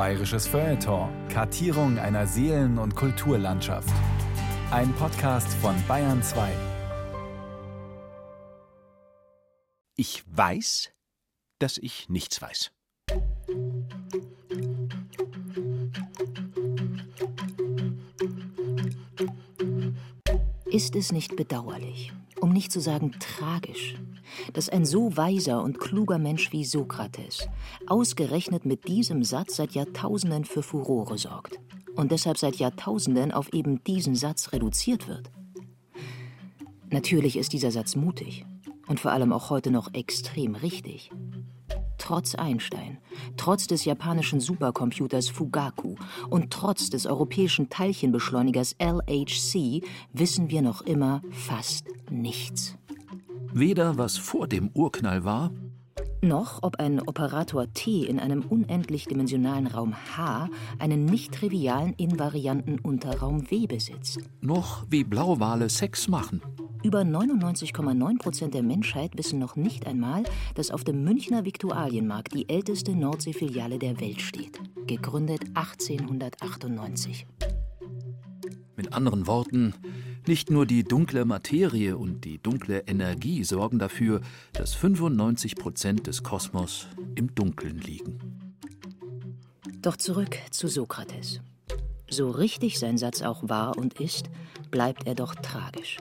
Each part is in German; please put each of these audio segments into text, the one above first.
Bayerisches Feuilleton. Kartierung einer Seelen- und Kulturlandschaft. Ein Podcast von Bayern 2. Ich weiß, dass ich nichts weiß. Ist es nicht bedauerlich, um nicht zu sagen tragisch, dass ein so weiser und kluger Mensch wie Sokrates ausgerechnet mit diesem Satz seit Jahrtausenden für Furore sorgt und deshalb seit Jahrtausenden auf eben diesen Satz reduziert wird? Natürlich ist dieser Satz mutig und vor allem auch heute noch extrem richtig. Trotz Einstein, trotz des japanischen Supercomputers Fugaku und trotz des europäischen Teilchenbeschleunigers LHC wissen wir noch immer fast nichts. Weder was vor dem Urknall war, noch ob ein Operator T in einem unendlich dimensionalen Raum H einen nicht trivialen invarianten Unterraum W besitzt. noch wie Blauwale Sex machen. Über 99,9 Prozent der Menschheit wissen noch nicht einmal, dass auf dem Münchner Viktualienmarkt die älteste Nordseefiliale der Welt steht. Gegründet 1898. Mit anderen Worten, nicht nur die dunkle Materie und die dunkle Energie sorgen dafür, dass 95 Prozent des Kosmos im Dunkeln liegen. Doch zurück zu Sokrates. So richtig sein Satz auch war und ist, bleibt er doch tragisch.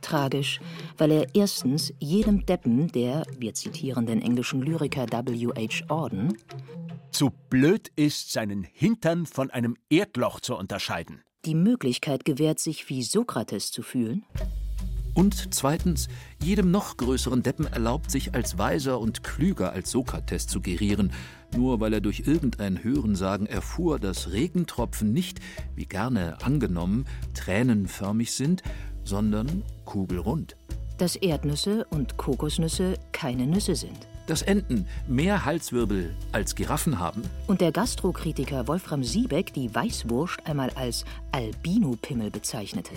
Tragisch, weil er erstens jedem Deppen, der, wir zitieren den englischen Lyriker W.H. Auden, Zu blöd ist, seinen Hintern von einem Erdloch zu unterscheiden. Die Möglichkeit gewährt, sich wie Sokrates zu fühlen, Und zweitens, jedem noch größeren Deppen erlaubt, sich als weiser und klüger als Sokrates zu gerieren, nur weil er durch irgendein Hörensagen erfuhr, dass Regentropfen nicht, wie gerne angenommen, tränenförmig sind, sondern kugelrund. dass Erdnüsse und Kokosnüsse keine Nüsse sind. Dass Enten mehr Halswirbel als Giraffen haben Und der Gastrokritiker Wolfram Siebeck die Weißwurst einmal als Albino-Pimmel bezeichnete.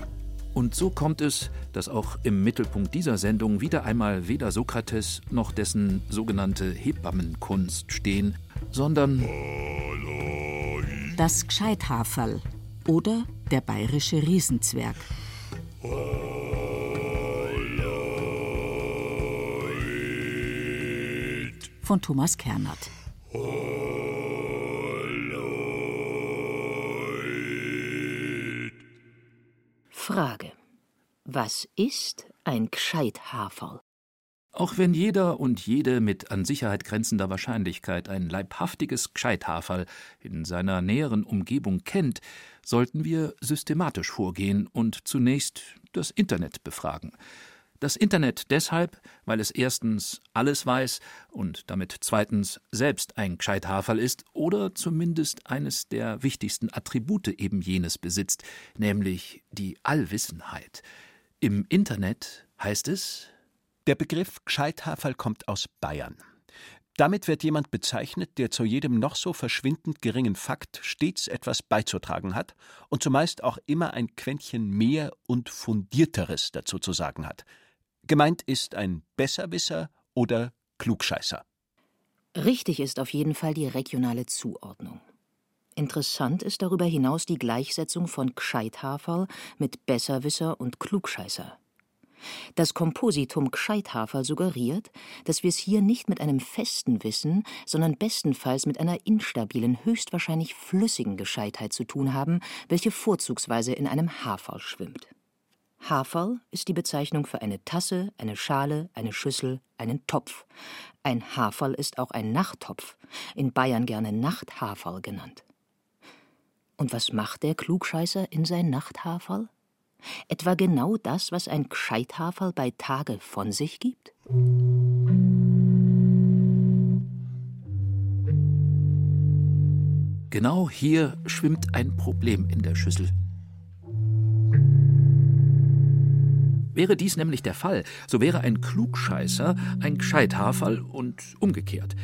Und so kommt es, dass auch im Mittelpunkt dieser Sendung wieder einmal weder Sokrates noch dessen sogenannte Hebammenkunst stehen, sondern Das Gscheithaferl oder der bayerische Riesenzwerg. Von Thomas Kernert. Frage. Was ist ein Gscheithaferl? auch wenn jeder und jede mit an Sicherheit grenzender Wahrscheinlichkeit ein leibhaftiges Gscheithaferl in seiner näheren Umgebung kennt, sollten wir systematisch vorgehen und zunächst das Internet befragen. Das Internet deshalb, weil es erstens alles weiß und damit zweitens selbst ein Gscheithaferl ist oder zumindest eines der wichtigsten Attribute eben jenes besitzt, nämlich die Allwissenheit. Im Internet heißt es, Der Begriff Gscheithaferl kommt aus Bayern. Damit wird jemand bezeichnet, der zu jedem noch so verschwindend geringen Fakt stets etwas beizutragen hat und zumeist auch immer ein Quäntchen mehr und fundierteres dazu zu sagen hat. Gemeint ist ein Besserwisser oder Klugscheißer. Richtig ist auf jeden Fall die regionale Zuordnung. Interessant ist darüber hinaus die Gleichsetzung von Gscheithaferl mit Besserwisser und Klugscheißer. Das Kompositum Gscheithaferl suggeriert, dass wir es hier nicht mit einem festen Wissen, sondern bestenfalls mit einer instabilen, höchstwahrscheinlich flüssigen Gescheitheit zu tun haben, welche vorzugsweise in einem Haferl schwimmt. Haferl ist die Bezeichnung für eine Tasse, eine Schale, eine Schüssel, einen Topf. Ein Haferl ist auch ein Nachttopf, in Bayern gerne Nachthaferl genannt. Und was macht der Klugscheißer in sein Nachthaferl? Etwa genau das, was ein Gscheithaferl bei Tage von sich gibt? Genau hier schwimmt ein Problem in der Schüssel. Wäre dies nämlich der Fall, so wäre ein Klugscheißer ein Gscheithaferl und umgekehrt.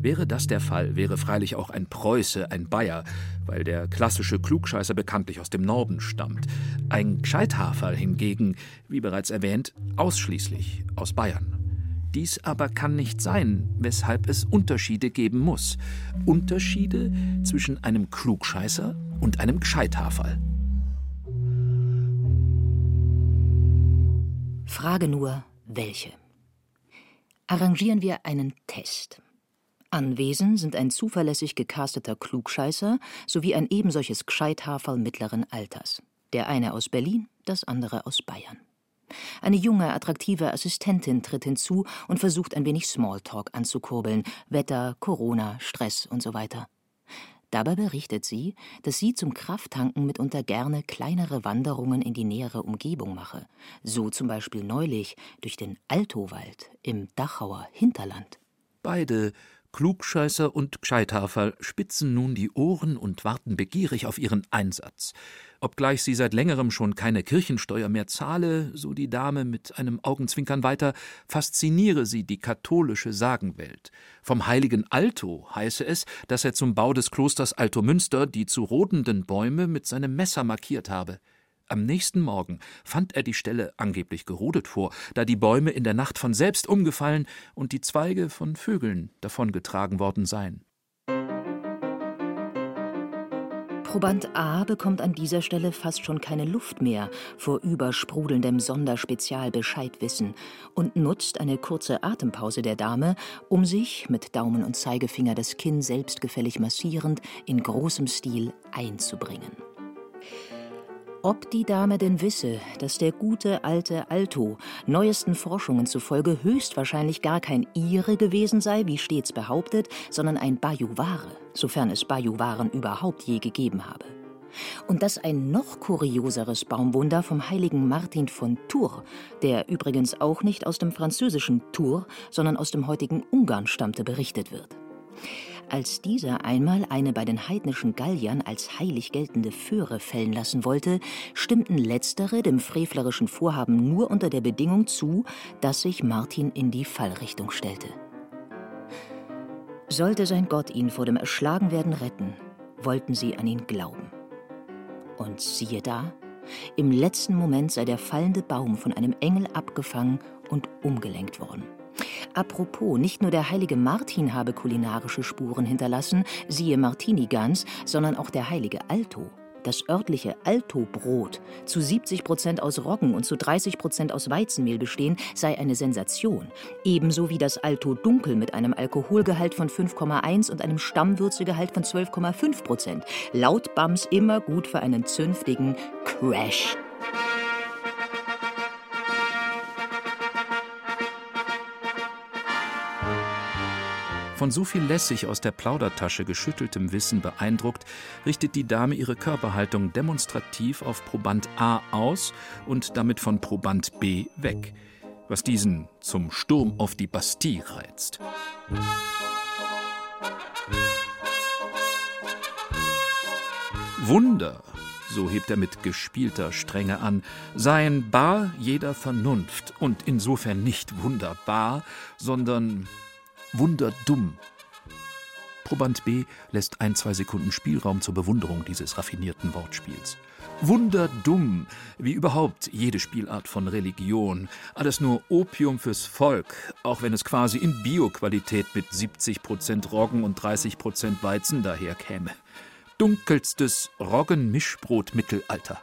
Wäre das der Fall, wäre freilich auch ein Preuße ein Bayer, weil der klassische Klugscheißer bekanntlich aus dem Norden stammt. Ein Gscheithaferl hingegen, wie bereits erwähnt, ausschließlich aus Bayern. Dies aber kann nicht sein, weshalb es Unterschiede geben muss. Unterschiede zwischen einem Klugscheißer und einem Gescheithaferl. Frage nur, welche? Arrangieren wir einen Test. Anwesend sind ein zuverlässig gecasteter Klugscheißer sowie ein ebensolches Gscheithaferl mittleren Alters. Der eine aus Berlin, das andere aus Bayern. Eine junge, attraktive Assistentin tritt hinzu und versucht ein wenig Smalltalk anzukurbeln. Wetter, Corona, Stress und so weiter. Dabei berichtet sie, dass sie zum Krafttanken mitunter gerne kleinere Wanderungen in die nähere Umgebung mache. So zum Beispiel neulich durch den Altowald im Dachauer Hinterland. Beide Klugscheißer und Gscheithaferl spitzen nun die Ohren und warten begierig auf ihren Einsatz. Obgleich sie seit längerem schon keine Kirchensteuer mehr zahle, so die Dame mit einem Augenzwinkern weiter, fasziniere sie die katholische Sagenwelt. Vom heiligen Alto heiße es, dass er zum Bau des Klosters Altomünster die zu rodenden Bäume mit seinem Messer markiert habe. Am nächsten Morgen fand er die Stelle angeblich gerodet vor, da die Bäume in der Nacht von selbst umgefallen und die Zweige von Vögeln davongetragen worden seien. Proband A bekommt an dieser Stelle fast schon keine Luft mehr vor übersprudelndem Sonderspezialbescheidwissen und nutzt eine kurze Atempause der Dame, um sich, mit Daumen und Zeigefinger das Kinn selbstgefällig massierend, in großem Stil einzubringen. Ob die Dame denn wisse, dass der gute alte Alto neuesten Forschungen zufolge höchstwahrscheinlich gar kein Ire gewesen sei, wie stets behauptet, sondern ein Bajuware, sofern es Bajuwaren überhaupt je gegeben habe. Und dass ein noch kurioseres Baumwunder vom heiligen Martin von Tours, der übrigens auch nicht aus dem französischen Tours, sondern aus dem heutigen Ungarn stammte, berichtet wird. Als dieser einmal eine bei den heidnischen Galliern als heilig geltende Föhre fällen lassen wollte, stimmten letztere dem frevlerischen Vorhaben nur unter der Bedingung zu, dass sich Martin in die Fallrichtung stellte. Sollte sein Gott ihn vor dem Erschlagenwerden retten, wollten sie an ihn glauben. Und siehe da, im letzten Moment sei der fallende Baum von einem Engel abgefangen und umgelenkt worden. Apropos, nicht nur der heilige Martin habe kulinarische Spuren hinterlassen, siehe Martini-Gans, sondern auch der heilige Alto. Das örtliche Alto-Brot, zu 70 Prozent aus Roggen und zu 30 Prozent aus Weizenmehl bestehen, sei eine Sensation. Ebenso wie das Alto Dunkel mit einem Alkoholgehalt von 5,1 und einem Stammwürzegehalt von 12,5 Prozent. Laut BAMS immer gut für einen zünftigen Crash. Von so viel lässig aus der Plaudertasche geschütteltem Wissen beeindruckt, richtet die Dame ihre Körperhaltung demonstrativ auf Proband A aus und damit von Proband B weg, was diesen zum Sturm auf die Bastille reizt. Wunder, so hebt er mit gespielter Strenge an, seien bar jeder Vernunft und insofern nicht wunderbar, sondern wunderdumm. Proband B lässt ein, zwei Sekunden Spielraum zur Bewunderung dieses raffinierten Wortspiels. Wunderdumm, wie überhaupt jede Spielart von Religion. Alles nur Opium fürs Volk, auch wenn es quasi in Bioqualität mit 70% Roggen und 30% Weizen daherkäme. Dunkelstes Roggen-Mischbrot-Mittelalter.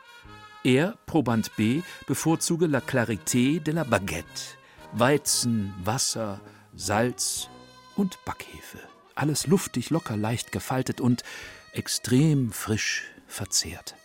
Er, Proband B, bevorzuge la clarité de la baguette. Weizen, Wasser, Salz, und Backhefe. Alles luftig, locker, leicht gefaltet und extrem frisch verzehrt.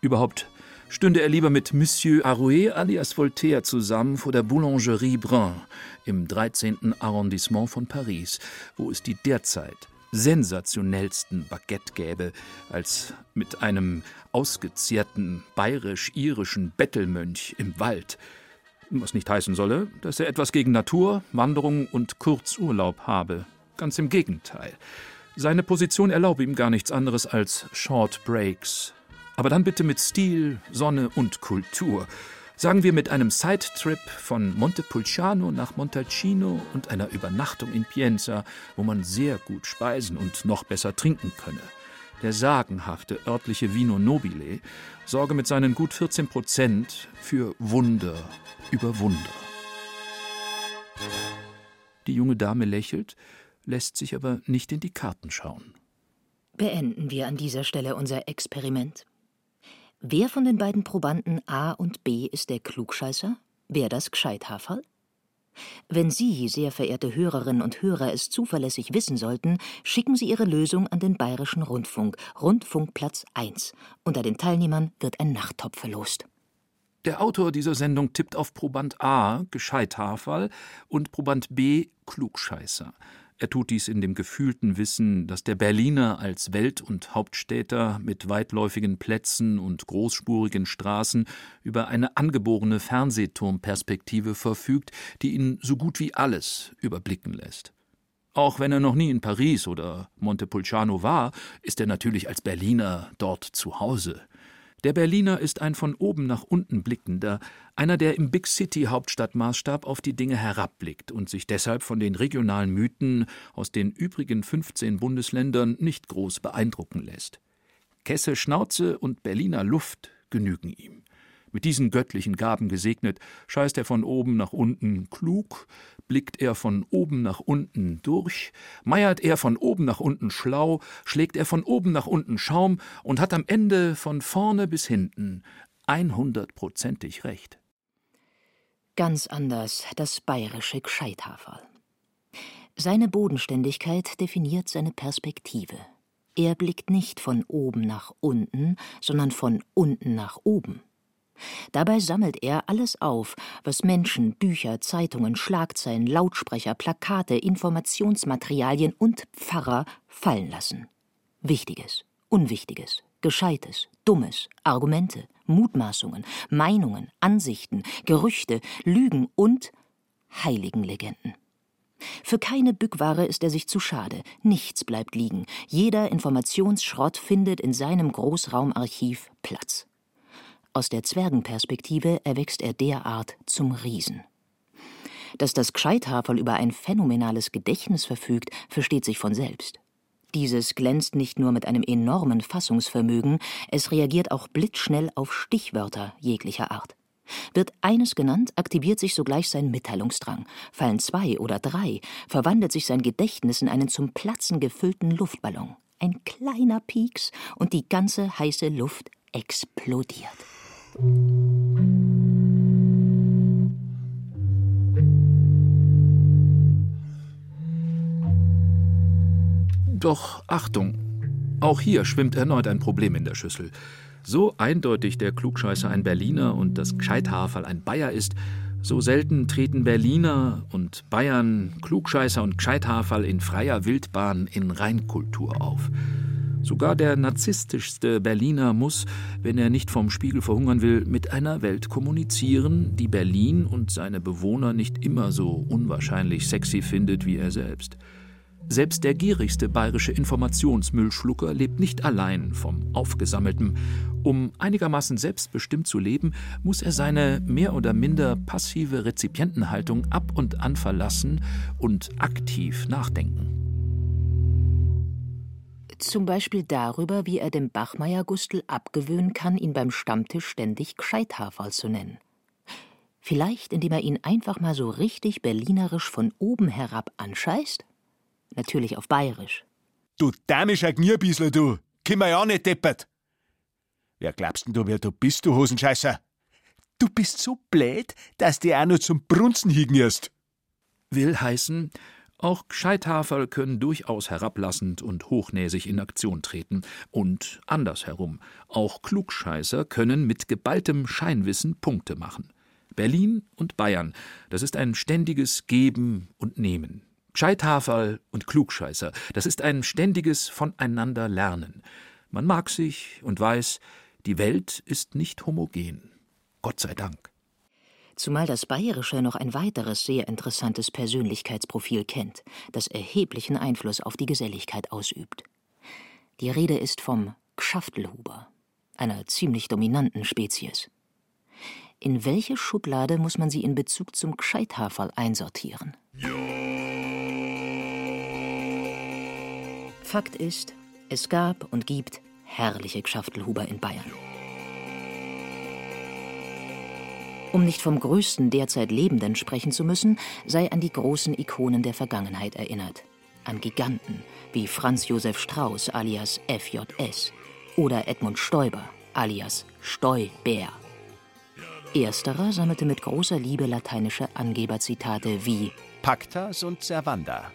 Überhaupt stünde er lieber mit Monsieur Arouet alias Voltaire zusammen vor der Boulangerie Brun im 13. Arrondissement von Paris, wo es die derzeit sensationellsten Baguette gäbe, als mit einem ausgezehrten bayerisch-irischen Bettelmönch im Wald, was nicht heißen solle, dass er etwas gegen Natur, Wanderung und Kurzurlaub habe. Ganz im Gegenteil. Seine Position erlaube ihm gar nichts anderes als Short Breaks. Aber dann bitte mit Stil, Sonne und Kultur. Sagen wir mit einem Sidetrip von Montepulciano nach Montalcino und einer Übernachtung in Pienza, wo man sehr gut speisen und noch besser trinken könne. Der sagenhafte örtliche Vino Nobile sorge mit seinen gut 14 Prozent für Wunder über Wunder. Die junge Dame lächelt, lässt sich aber nicht in die Karten schauen. Beenden wir an dieser Stelle unser Experiment. Wer von den beiden Probanden A und B ist der Klugscheißer? Wer das Gescheithaferl? Wenn Sie, sehr verehrte Hörerinnen und Hörer, es zuverlässig wissen sollten, schicken Sie Ihre Lösung an den Bayerischen Rundfunk, Rundfunkplatz 1. Unter den Teilnehmern wird ein Nachttopf verlost. Der Autor dieser Sendung tippt auf Proband A, Gescheithaferl, und Proband B, Klugscheißer. Er tut dies in dem gefühlten Wissen, dass der Berliner als Welt- und Hauptstädter mit weitläufigen Plätzen und großspurigen Straßen über eine angeborene Fernsehturmperspektive verfügt, die ihn so gut wie alles überblicken lässt. Auch wenn er noch nie in Paris oder Montepulciano war, ist er natürlich als Berliner dort zu Hause. Der Berliner ist ein von oben nach unten blickender, einer, der im Big City Hauptstadtmaßstab auf die Dinge herabblickt und sich deshalb von den regionalen Mythen aus den übrigen 15 Bundesländern nicht groß beeindrucken lässt. Kesse Schnauze und Berliner Luft genügen ihm. Mit diesen göttlichen Gaben gesegnet, scheißt er von oben nach unten klug, blickt er von oben nach unten durch, meiert er von oben nach unten schlau, schlägt er von oben nach unten Schaum und hat am Ende von vorne bis hinten einhundertprozentig recht. Ganz anders das bayerische Gscheithaferl. Seine Bodenständigkeit definiert seine Perspektive. Er blickt nicht von oben nach unten, sondern von unten nach oben. Dabei sammelt er alles auf, was Menschen, Bücher, Zeitungen, Schlagzeilen, Lautsprecher, Plakate, Informationsmaterialien und Pfarrer fallen lassen. Wichtiges, Unwichtiges, Gescheites, Dummes, Argumente, Mutmaßungen, Meinungen, Ansichten, Gerüchte, Lügen und Heiligenlegenden. Für keine Bückware ist er sich zu schade, nichts bleibt liegen, jeder Informationsschrott findet in seinem Großraumarchiv Platz. Aus der Zwergenperspektive erwächst er derart zum Riesen. Dass das Gscheithaferl über ein phänomenales Gedächtnis verfügt, versteht sich von selbst. Dieses glänzt nicht nur mit einem enormen Fassungsvermögen, es reagiert auch blitzschnell auf Stichwörter jeglicher Art. Wird eines genannt, aktiviert sich sogleich sein Mitteilungsdrang. Fallen zwei oder drei, verwandelt sich sein Gedächtnis in einen zum Platzen gefüllten Luftballon. Ein kleiner Pieks und die ganze heiße Luft explodiert. Doch Achtung, auch hier schwimmt erneut ein Problem in der Schüssel. So eindeutig der Klugscheißer ein Berliner und das Gescheithaferl ein Bayer ist, so selten treten Berliner und Bayern, Klugscheißer und Gescheithaferl in freier Wildbahn in Reinkultur auf. Sogar der narzisstischste Berliner muss, wenn er nicht vom Spiegel verhungern will, mit einer Welt kommunizieren, die Berlin und seine Bewohner nicht immer so unwahrscheinlich sexy findet wie er selbst. Selbst der gierigste bayerische Informationsmüllschlucker lebt nicht allein vom Aufgesammelten. Um einigermaßen selbstbestimmt zu leben, muss er seine mehr oder minder passive Rezipientenhaltung ab und an verlassen und aktiv nachdenken. Zum Beispiel darüber, wie er dem Bachmeier-Gustl abgewöhnen kann, ihn beim Stammtisch ständig Gscheithaferl zu nennen. Vielleicht, indem er ihn einfach mal so richtig berlinerisch von oben herab anscheißt? Natürlich auf Bayerisch. Du dämischer Gnierbisler, du! Komm ja nicht deppert! Wer glaubst denn du, wer du bist, du Hosenscheißer? Du bist so blöd, dass du auch nur zum Brunzen hingierst. Will heißen, auch Gescheithaferl können durchaus herablassend und hochnäsig in Aktion treten. Und andersherum. Auch Klugscheißer können mit geballtem Scheinwissen Punkte machen. Berlin und Bayern, das ist ein ständiges Geben und Nehmen. Gescheithaferl und Klugscheißer, das ist ein ständiges Voneinander lernen. Man mag sich und weiß, die Welt ist nicht homogen. Gott sei Dank zumal das Bayerische noch ein weiteres sehr interessantes Persönlichkeitsprofil kennt, das erheblichen Einfluss auf die Geselligkeit ausübt. Die Rede ist vom Gschaftelhuber, einer ziemlich dominanten Spezies. In welche Schublade muss man sie in Bezug zum Gscheithaferl einsortieren? Fakt ist, es gab und gibt herrliche Gschaftelhuber in Bayern. Um nicht vom größten derzeit Lebenden sprechen zu müssen, sei an die großen Ikonen der Vergangenheit erinnert. An Giganten wie Franz Josef Strauß alias FJS oder Edmund Stoiber alias Stoibär. Ersterer sammelte mit großer Liebe lateinische Angeberzitate wie Pacta sunt servanda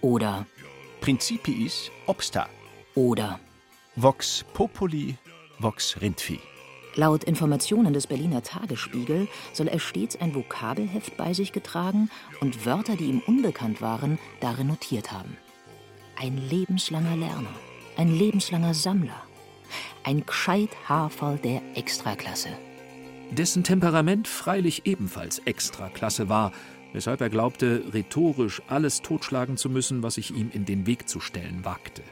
oder Principiis obsta oder Vox populi, vox rindvi. Laut Informationen des Berliner Tagesspiegel soll er stets ein Vokabelheft bei sich getragen und Wörter, die ihm unbekannt waren, darin notiert haben. Ein lebenslanger Lerner, ein lebenslanger Sammler, ein gescheit Haferl der Extraklasse. Dessen Temperament freilich ebenfalls Extraklasse war, weshalb er glaubte, rhetorisch alles totschlagen zu müssen, was sich ihm in den Weg zu stellen wagte.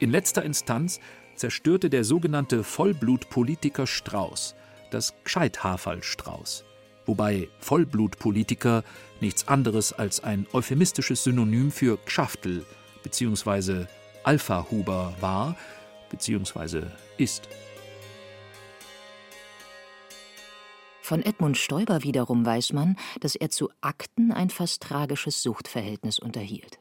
In letzter Instanz zerstörte der sogenannte Vollblutpolitiker Strauß das Gscheithaferl Strauß, wobei Vollblutpolitiker nichts anderes als ein euphemistisches Synonym für Gschaftel bzw. Alpha-Huber war bzw. ist. Von Edmund Stoiber wiederum weiß man, dass er zu Akten ein fast tragisches Suchtverhältnis unterhielt.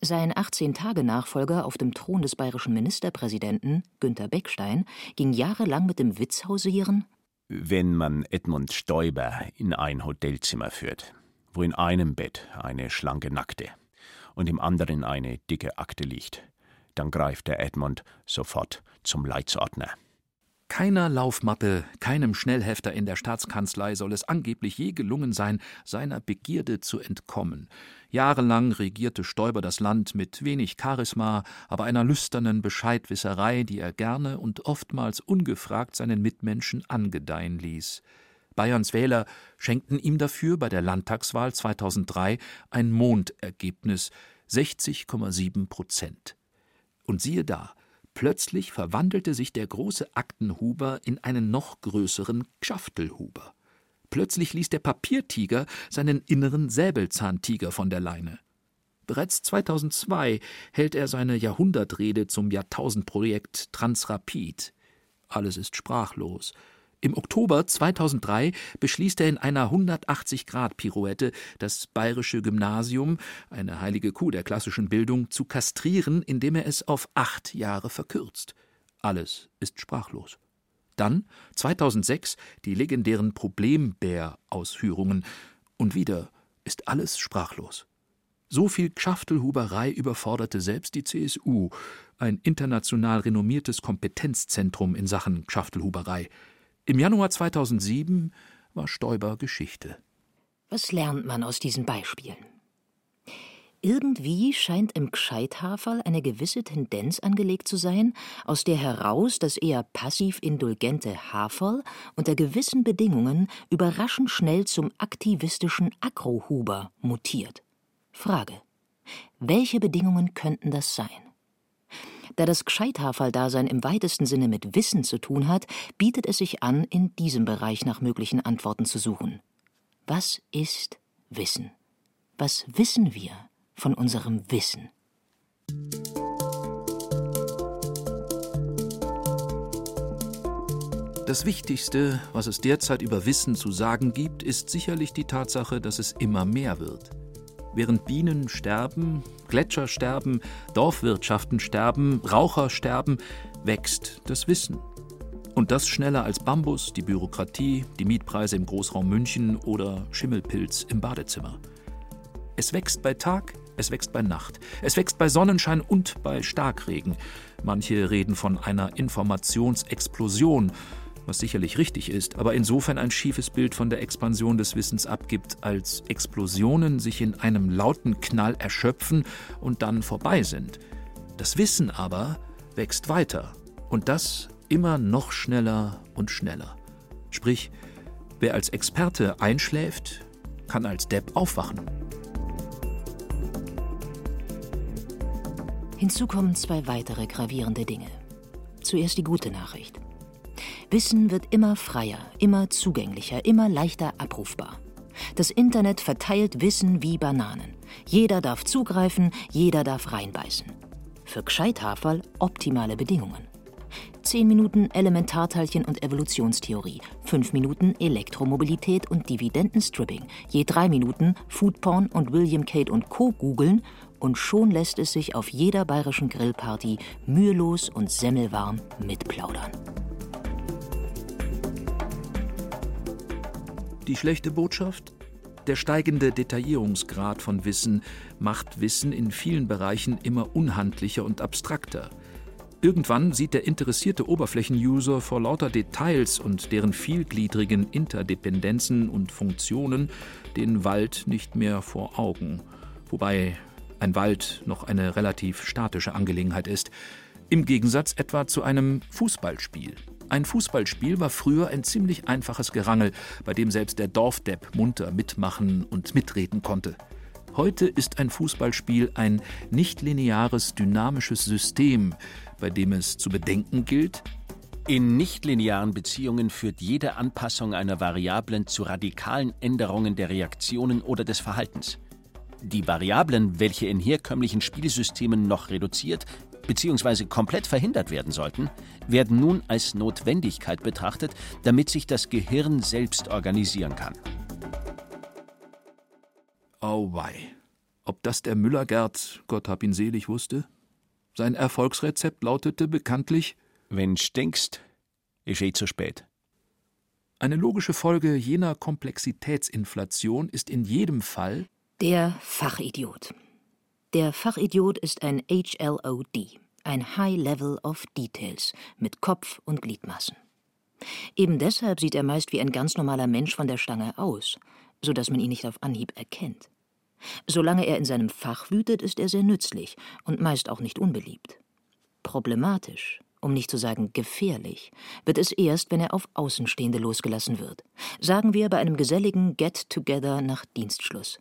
Sein 18-Tage-Nachfolger auf dem Thron des bayerischen Ministerpräsidenten, Günter Beckstein, ging jahrelang mit dem Witz hausieren: Wenn man Edmund Stoiber in ein Hotelzimmer führt, wo in einem Bett eine schlanke Nackte und im anderen eine dicke Akte liegt, dann greift der Edmund sofort zum Leitsordner. Keiner Laufmappe, keinem Schnellhefter in der Staatskanzlei soll es angeblich je gelungen sein, seiner Begierde zu entkommen. Jahrelang regierte Stoiber das Land mit wenig Charisma, aber einer lüsternen Bescheidwisserei, die er gerne und oftmals ungefragt seinen Mitmenschen angedeihen ließ. Bayerns Wähler schenkten ihm dafür bei der Landtagswahl 2003 ein Mondergebnis 60,7 Prozent. Und siehe da, Plötzlich verwandelte sich der große Aktenhuber in einen noch größeren Gschaftelhuber. Plötzlich ließ der Papiertiger seinen inneren Säbelzahntiger von der Leine. Bereits 2002 hält er seine Jahrhundertrede zum Jahrtausendprojekt Transrapid. Alles ist sprachlos. Im Oktober 2003 beschließt er in einer 180-Grad-Pirouette, das bayerische Gymnasium, eine heilige Kuh der klassischen Bildung, zu kastrieren, indem er es auf acht Jahre verkürzt. Alles ist sprachlos. Dann 2006 die legendären Problembär-Ausführungen. Und wieder ist alles sprachlos. So viel Schaftelhuberei überforderte selbst die CSU, ein international renommiertes Kompetenzzentrum in Sachen Schaftelhuberei. Im Januar 2007 war Stoiber Geschichte. Was lernt man aus diesen Beispielen? Irgendwie scheint im Gscheithaferl eine gewisse Tendenz angelegt zu sein, aus der heraus das eher passiv indulgente Haferl unter gewissen Bedingungen überraschend schnell zum aktivistischen Akrohuber mutiert. Frage: Welche Bedingungen könnten das sein? Da das Gscheithaferl-Dasein im weitesten Sinne mit Wissen zu tun hat, bietet es sich an, in diesem Bereich nach möglichen Antworten zu suchen. Was ist Wissen? Was wissen wir von unserem Wissen? Das Wichtigste, was es derzeit über Wissen zu sagen gibt, ist sicherlich die Tatsache, dass es immer mehr wird. Während Bienen sterben, Gletscher sterben, Dorfwirtschaften sterben, Raucher sterben, wächst das Wissen. Und das schneller als Bambus, die Bürokratie, die Mietpreise im Großraum München oder Schimmelpilz im Badezimmer. Es wächst bei Tag, es wächst bei Nacht, es wächst bei Sonnenschein und bei Starkregen. Manche reden von einer Informationsexplosion was sicherlich richtig ist, aber insofern ein schiefes Bild von der Expansion des Wissens abgibt, als Explosionen sich in einem lauten Knall erschöpfen und dann vorbei sind. Das Wissen aber wächst weiter und das immer noch schneller und schneller. Sprich, wer als Experte einschläft, kann als Depp aufwachen. Hinzu kommen zwei weitere gravierende Dinge. Zuerst die gute Nachricht. Wissen wird immer freier, immer zugänglicher, immer leichter abrufbar. Das Internet verteilt Wissen wie Bananen. Jeder darf zugreifen, jeder darf reinbeißen. Für Gscheithaferl optimale Bedingungen. 10 Minuten Elementarteilchen und Evolutionstheorie, 5 Minuten Elektromobilität und Dividendenstripping, je 3 Minuten Foodporn und William Kate und Co. googeln und schon lässt es sich auf jeder bayerischen Grillparty mühelos und semmelwarm mitplaudern. Die schlechte Botschaft? Der steigende Detaillierungsgrad von Wissen macht Wissen in vielen Bereichen immer unhandlicher und abstrakter. Irgendwann sieht der interessierte Oberflächenuser vor lauter Details und deren vielgliedrigen Interdependenzen und Funktionen den Wald nicht mehr vor Augen. Wobei ein Wald noch eine relativ statische Angelegenheit ist. Im Gegensatz etwa zu einem Fußballspiel. Ein Fußballspiel war früher ein ziemlich einfaches Gerangel, bei dem selbst der Dorfdepp munter mitmachen und mitreden konnte. Heute ist ein Fußballspiel ein nichtlineares, dynamisches System, bei dem es zu bedenken gilt, in nichtlinearen Beziehungen führt jede Anpassung einer Variablen zu radikalen Änderungen der Reaktionen oder des Verhaltens. Die Variablen, welche in herkömmlichen Spielsystemen noch reduziert, bzw. komplett verhindert werden sollten, werden nun als Notwendigkeit betrachtet, damit sich das Gehirn selbst organisieren kann. Auweih. Ob das der Müllergert, Gott hab ihn selig, wusste? Sein Erfolgsrezept lautete bekanntlich: Wenn stinkst, ist eh zu spät. Eine logische Folge jener Komplexitätsinflation ist in jedem Fall der Fachidiot. Der Fachidiot ist ein HLOD, ein High Level of Details mit Kopf und Gliedmaßen. Eben deshalb sieht er meist wie ein ganz normaler Mensch von der Stange aus, so dass man ihn nicht auf Anhieb erkennt. Solange er in seinem Fach wütet, ist er sehr nützlich und meist auch nicht unbeliebt. Problematisch, um nicht zu sagen gefährlich, wird es erst, wenn er auf Außenstehende losgelassen wird. Sagen wir bei einem geselligen Get-Together nach Dienstschluss.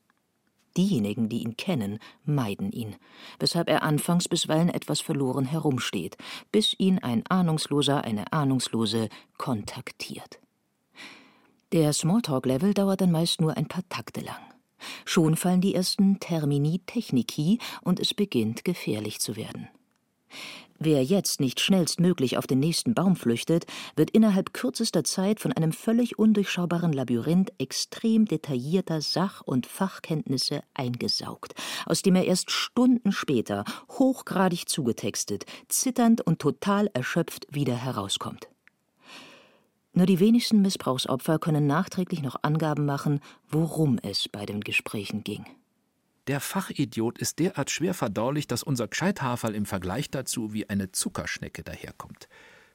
Diejenigen, die ihn kennen, meiden ihn, weshalb er anfangs bisweilen etwas verloren herumsteht, bis ihn ein Ahnungsloser, eine Ahnungslose kontaktiert. Der Smalltalk-Level dauert dann meist nur ein paar Takte lang. Schon fallen die ersten Termini Techniki und es beginnt gefährlich zu werden. Wer jetzt nicht schnellstmöglich auf den nächsten Baum flüchtet, wird innerhalb kürzester Zeit von einem völlig undurchschaubaren Labyrinth extrem detaillierter Sach- und Fachkenntnisse eingesaugt, aus dem er erst Stunden später, hochgradig zugetextet, zitternd und total erschöpft wieder herauskommt. Nur die wenigsten Missbrauchsopfer können nachträglich noch Angaben machen, worum es bei den Gesprächen ging. Der Fachidiot ist derart schwer verdaulich, dass unser Gscheithaferl im Vergleich dazu wie eine Zuckerschnecke daherkommt.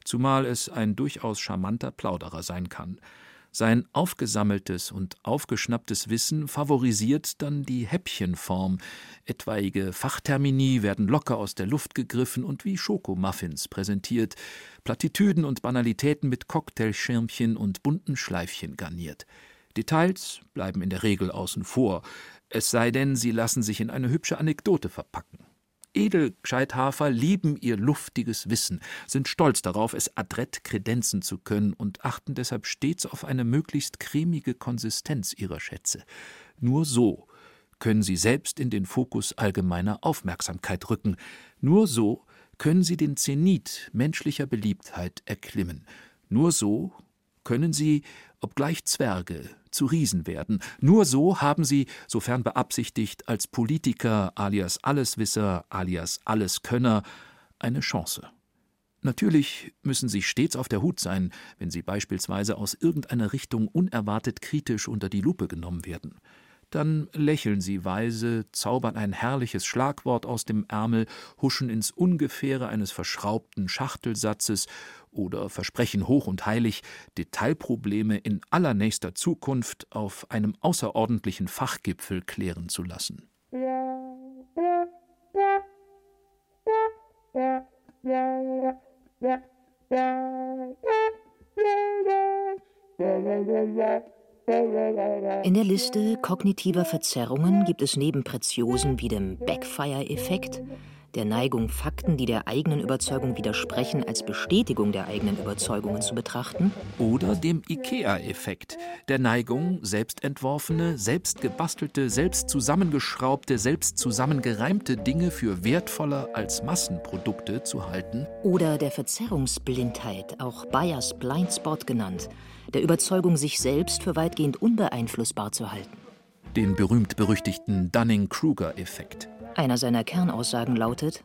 Zumal es ein durchaus charmanter Plauderer sein kann. Sein aufgesammeltes und aufgeschnapptes Wissen favorisiert dann die Häppchenform. Etwaige Fachtermini werden locker aus der Luft gegriffen und wie Schokomuffins präsentiert, Plattitüden und Banalitäten mit Cocktailschirmchen und bunten Schleifchen garniert. Details bleiben in der Regel außen vor, es sei denn, sie lassen sich in eine hübsche Anekdote verpacken. Edelgescheithafer lieben ihr luftiges Wissen, sind stolz darauf, es adrett kredenzen zu können und achten deshalb stets auf eine möglichst cremige Konsistenz ihrer Schätze. Nur so können sie selbst in den Fokus allgemeiner Aufmerksamkeit rücken. Nur so können sie den Zenit menschlicher Beliebtheit erklimmen. Nur so können sie, obgleich Zwerge, zu Riesen werden. Nur so haben sie, sofern beabsichtigt, als Politiker alias Alleswisser alias Alleskönner eine Chance. Natürlich müssen sie stets auf der Hut sein, wenn sie beispielsweise aus irgendeiner Richtung unerwartet kritisch unter die Lupe genommen werden. Dann lächeln sie weise, zaubern ein herrliches Schlagwort aus dem Ärmel, huschen ins Ungefähre eines verschraubten Schachtelsatzes oder versprechen hoch und heilig, Detailprobleme in allernächster Zukunft auf einem außerordentlichen Fachgipfel klären zu lassen. In der Liste kognitiver Verzerrungen gibt es neben Preziosen wie dem Backfire-Effekt der Neigung, Fakten, die der eigenen Überzeugung widersprechen, als Bestätigung der eigenen Überzeugungen zu betrachten. Oder dem IKEA-Effekt, der Neigung, selbstentworfene, selbstgebastelte, selbst zusammengeschraubte, selbst zusammengereimte Dinge für wertvoller als Massenprodukte zu halten. Oder der Verzerrungsblindheit, auch Bayers Blindspot genannt, der Überzeugung, sich selbst für weitgehend unbeeinflussbar zu halten. Den berühmt-berüchtigten Dunning-Kruger-Effekt. Einer seiner Kernaussagen lautet: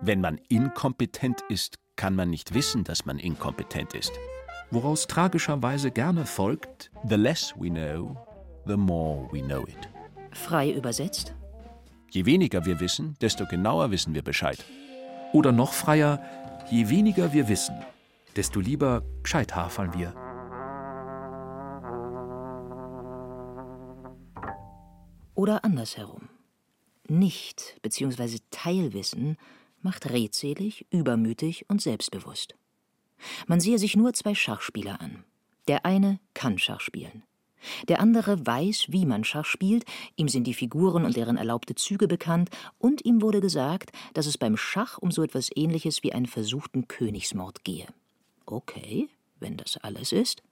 Wenn man inkompetent ist, kann man nicht wissen, dass man inkompetent ist. Woraus tragischerweise gerne folgt: The less we know, the more we know it. Frei übersetzt: Je weniger wir wissen, desto genauer wissen wir Bescheid. Oder noch freier: Je weniger wir wissen, desto lieber gescheithafeln wir. Oder andersherum. Nicht bzw. Teilwissen macht redselig, übermütig und selbstbewusst. Man sehe sich nur zwei Schachspieler an. Der eine kann Schach spielen. Der andere weiß, wie man Schach spielt, ihm sind die Figuren und deren erlaubte Züge bekannt, und ihm wurde gesagt, dass es beim Schach um so etwas ähnliches wie einen versuchten Königsmord gehe. Okay, wenn das alles ist.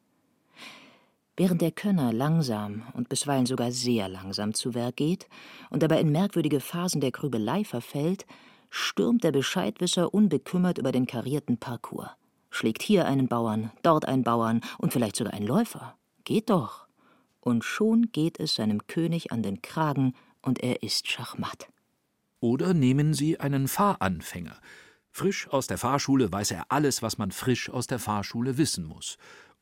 Während der Könner langsam und bisweilen sogar sehr langsam zu Werk geht und dabei in merkwürdige Phasen der Grübelei verfällt, stürmt der Bescheidwisser unbekümmert über den karierten Parcours, schlägt hier einen Bauern, dort einen Bauern und vielleicht sogar einen Läufer. Geht doch. Und schon geht es seinem König an den Kragen und er ist schachmatt. Oder nehmen Sie einen Fahranfänger. Frisch aus der Fahrschule weiß er alles, was man frisch aus der Fahrschule wissen muss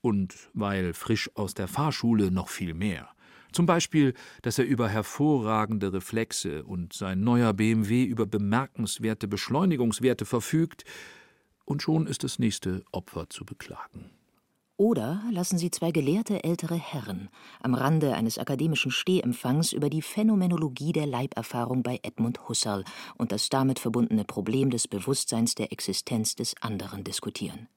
und weil frisch aus der Fahrschule noch viel mehr. Zum Beispiel, dass er über hervorragende Reflexe und sein neuer BMW über bemerkenswerte Beschleunigungswerte verfügt, und schon ist das nächste Opfer zu beklagen. Oder lassen Sie zwei gelehrte ältere Herren am Rande eines akademischen Stehempfangs über die Phänomenologie der Leiberfahrung bei Edmund Husserl und das damit verbundene Problem des Bewusstseins der Existenz des anderen diskutieren.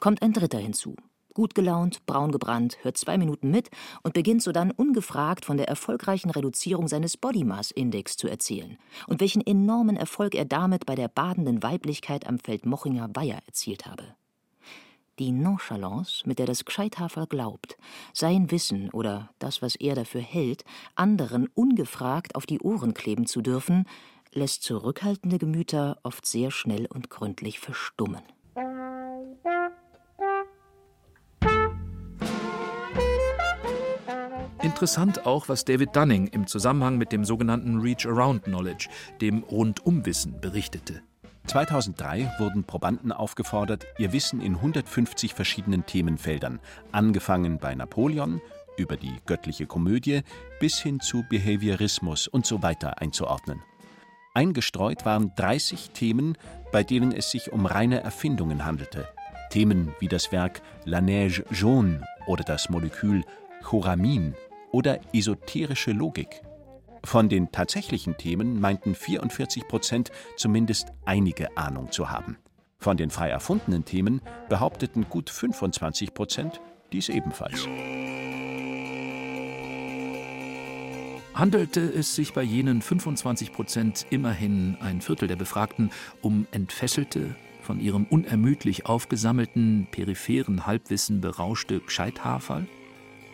Kommt ein Dritter hinzu, gut gelaunt, braun gebrannt, hört zwei Minuten mit und beginnt sodann ungefragt von der erfolgreichen Reduzierung seines Body Mass Index zu erzählen und welchen enormen Erfolg er damit bei der badenden Weiblichkeit am Feld Mochinger Weiher erzielt habe. Die Nonchalance, mit der das Gscheithafer glaubt, sein Wissen oder das, was er dafür hält, anderen ungefragt auf die Ohren kleben zu dürfen, lässt zurückhaltende Gemüter oft sehr schnell und gründlich verstummen. Interessant auch, was David Dunning im Zusammenhang mit dem sogenannten Reach-Around-Knowledge, dem Rundumwissen, berichtete. 2003 wurden Probanden aufgefordert, ihr Wissen in 150 verschiedenen Themenfeldern, angefangen bei Napoleon über die göttliche Komödie bis hin zu Behaviorismus und so weiter einzuordnen. Eingestreut waren 30 Themen, bei denen es sich um reine Erfindungen handelte. Themen wie das Werk La Neige jaune oder das Molekül Choramin oder esoterische Logik. Von den tatsächlichen Themen meinten 44 Prozent zumindest einige Ahnung zu haben. Von den frei erfundenen Themen behaupteten gut 25 Prozent dies ebenfalls. Handelte es sich bei jenen 25 Prozent immerhin ein Viertel der Befragten um entfesselte, von ihrem unermüdlich aufgesammelten, peripheren Halbwissen berauschte Gescheithaferl?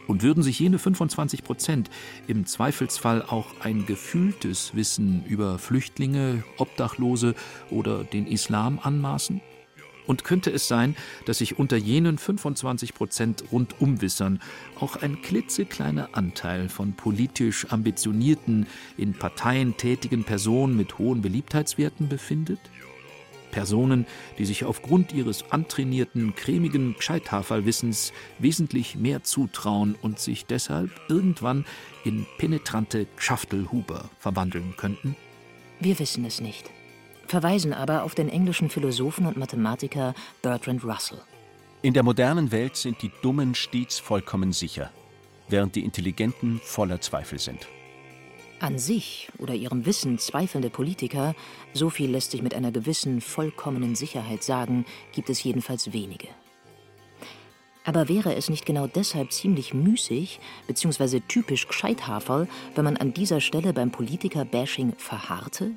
Und würden sich jene 25 Prozent im Zweifelsfall auch ein gefühltes Wissen über Flüchtlinge, Obdachlose oder den Islam anmaßen? Und könnte es sein, dass sich unter jenen 25 Prozent Rundumwissern auch ein klitzekleiner Anteil von politisch ambitionierten, in Parteien tätigen Personen mit hohen Beliebtheitswerten befindet? Personen, die sich aufgrund ihres antrainierten, cremigen Gescheithaferwissens wesentlich mehr zutrauen und sich deshalb irgendwann in penetrante Schaftelhuber verwandeln könnten? Wir wissen es nicht, verweisen aber auf den englischen Philosophen und Mathematiker Bertrand Russell. In der modernen Welt sind die Dummen stets vollkommen sicher, während die Intelligenten voller Zweifel sind. An sich oder ihrem Wissen zweifelnde Politiker, so viel lässt sich mit einer gewissen vollkommenen Sicherheit sagen, gibt es jedenfalls wenige. Aber wäre es nicht genau deshalb ziemlich müßig bzw. typisch Gescheithaferl, wenn man an dieser Stelle beim Politiker-Bashing verharrte?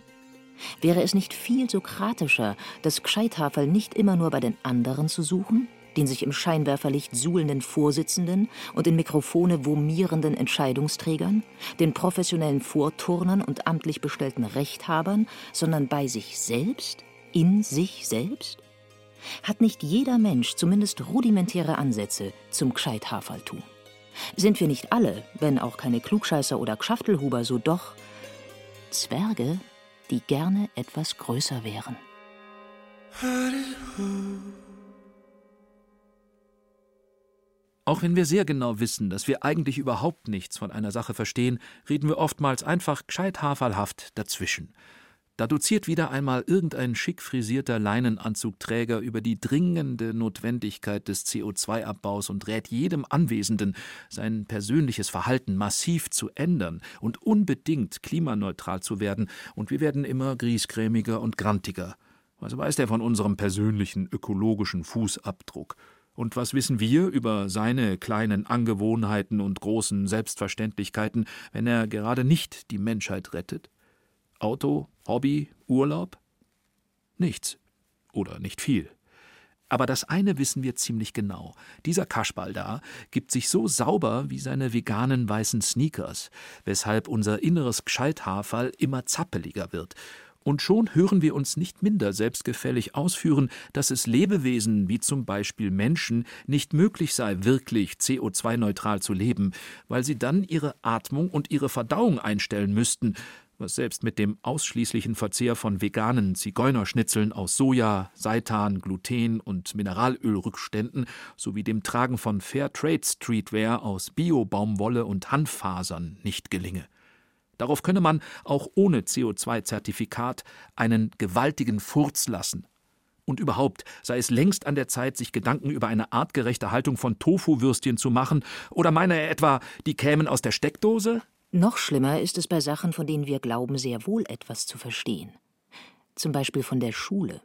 Wäre es nicht viel sokratischer, das Gscheithaferl nicht immer nur bei den anderen zu suchen, den sich im Scheinwerferlicht suhlenden Vorsitzenden und in Mikrofone vomierenden Entscheidungsträgern, den professionellen Vorturnern und amtlich bestellten Rechthabern, sondern bei sich selbst, in sich selbst? Hat nicht jeder Mensch zumindest rudimentäre Ansätze zum Gscheithaferltum? Sind wir nicht alle, wenn auch keine Klugscheißer oder Gschaftelhuber, so doch Zwerge, die gerne etwas größer wären? Auch wenn wir sehr genau wissen, dass wir eigentlich überhaupt nichts von einer Sache verstehen, reden wir oftmals einfach gescheithaferlhaft dazwischen. Da doziert wieder einmal irgendein schick frisierter Leinenanzugträger über die dringende Notwendigkeit des CO2-Abbaus und rät jedem Anwesenden, sein persönliches Verhalten massiv zu ändern und unbedingt klimaneutral zu werden, und wir werden immer griesgrämiger und grantiger. Was weiß der von unserem persönlichen ökologischen Fußabdruck? Und was wissen wir über seine kleinen Angewohnheiten und großen Selbstverständlichkeiten, wenn er gerade nicht die Menschheit rettet? Auto, Hobby, Urlaub? Nichts. Oder nicht viel. Aber das eine wissen wir ziemlich genau. Dieser Kaschball da gibt sich so sauber wie seine veganen weißen Sneakers, weshalb unser inneres Gscheithaferl immer zappeliger wird. Und schon hören wir uns nicht minder selbstgefällig ausführen, dass es Lebewesen wie zum Beispiel Menschen nicht möglich sei, wirklich CO2-neutral zu leben, weil sie dann ihre Atmung und ihre Verdauung einstellen müssten, was selbst mit dem ausschließlichen Verzehr von veganen Zigeunerschnitzeln aus Soja, Seitan, Gluten und Mineralölrückständen sowie dem Tragen von Fairtrade Streetwear aus Bio-Baumwolle und Hanffasern nicht gelinge. Darauf könne man auch ohne CO2-Zertifikat einen gewaltigen Furz lassen. Und überhaupt sei es längst an der Zeit, sich Gedanken über eine artgerechte Haltung von Tofu-Würstchen zu machen, oder meine er etwa, die kämen aus der Steckdose? Noch schlimmer ist es bei Sachen, von denen wir glauben, sehr wohl etwas zu verstehen. Zum Beispiel von der Schule.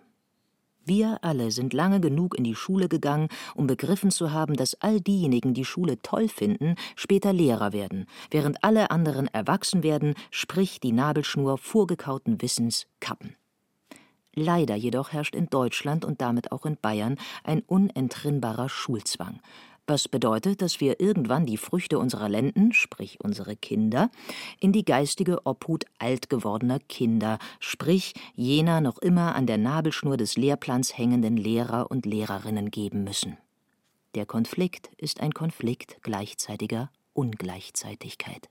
Wir alle sind lange genug in die Schule gegangen, um begriffen zu haben, dass all diejenigen, die Schule toll finden, später Lehrer werden, während alle anderen erwachsen werden, sprich die Nabelschnur vorgekauten Wissens kappen. Leider jedoch herrscht in Deutschland und damit auch in Bayern ein unentrinnbarer Schulzwang, was bedeutet, dass wir irgendwann die Früchte unserer Lenden, sprich unsere Kinder, in die geistige Obhut alt gewordener Kinder, sprich jener noch immer an der Nabelschnur des Lehrplans hängenden Lehrer und Lehrerinnen geben müssen. Der Konflikt ist ein Konflikt gleichzeitiger Ungleichzeitigkeit.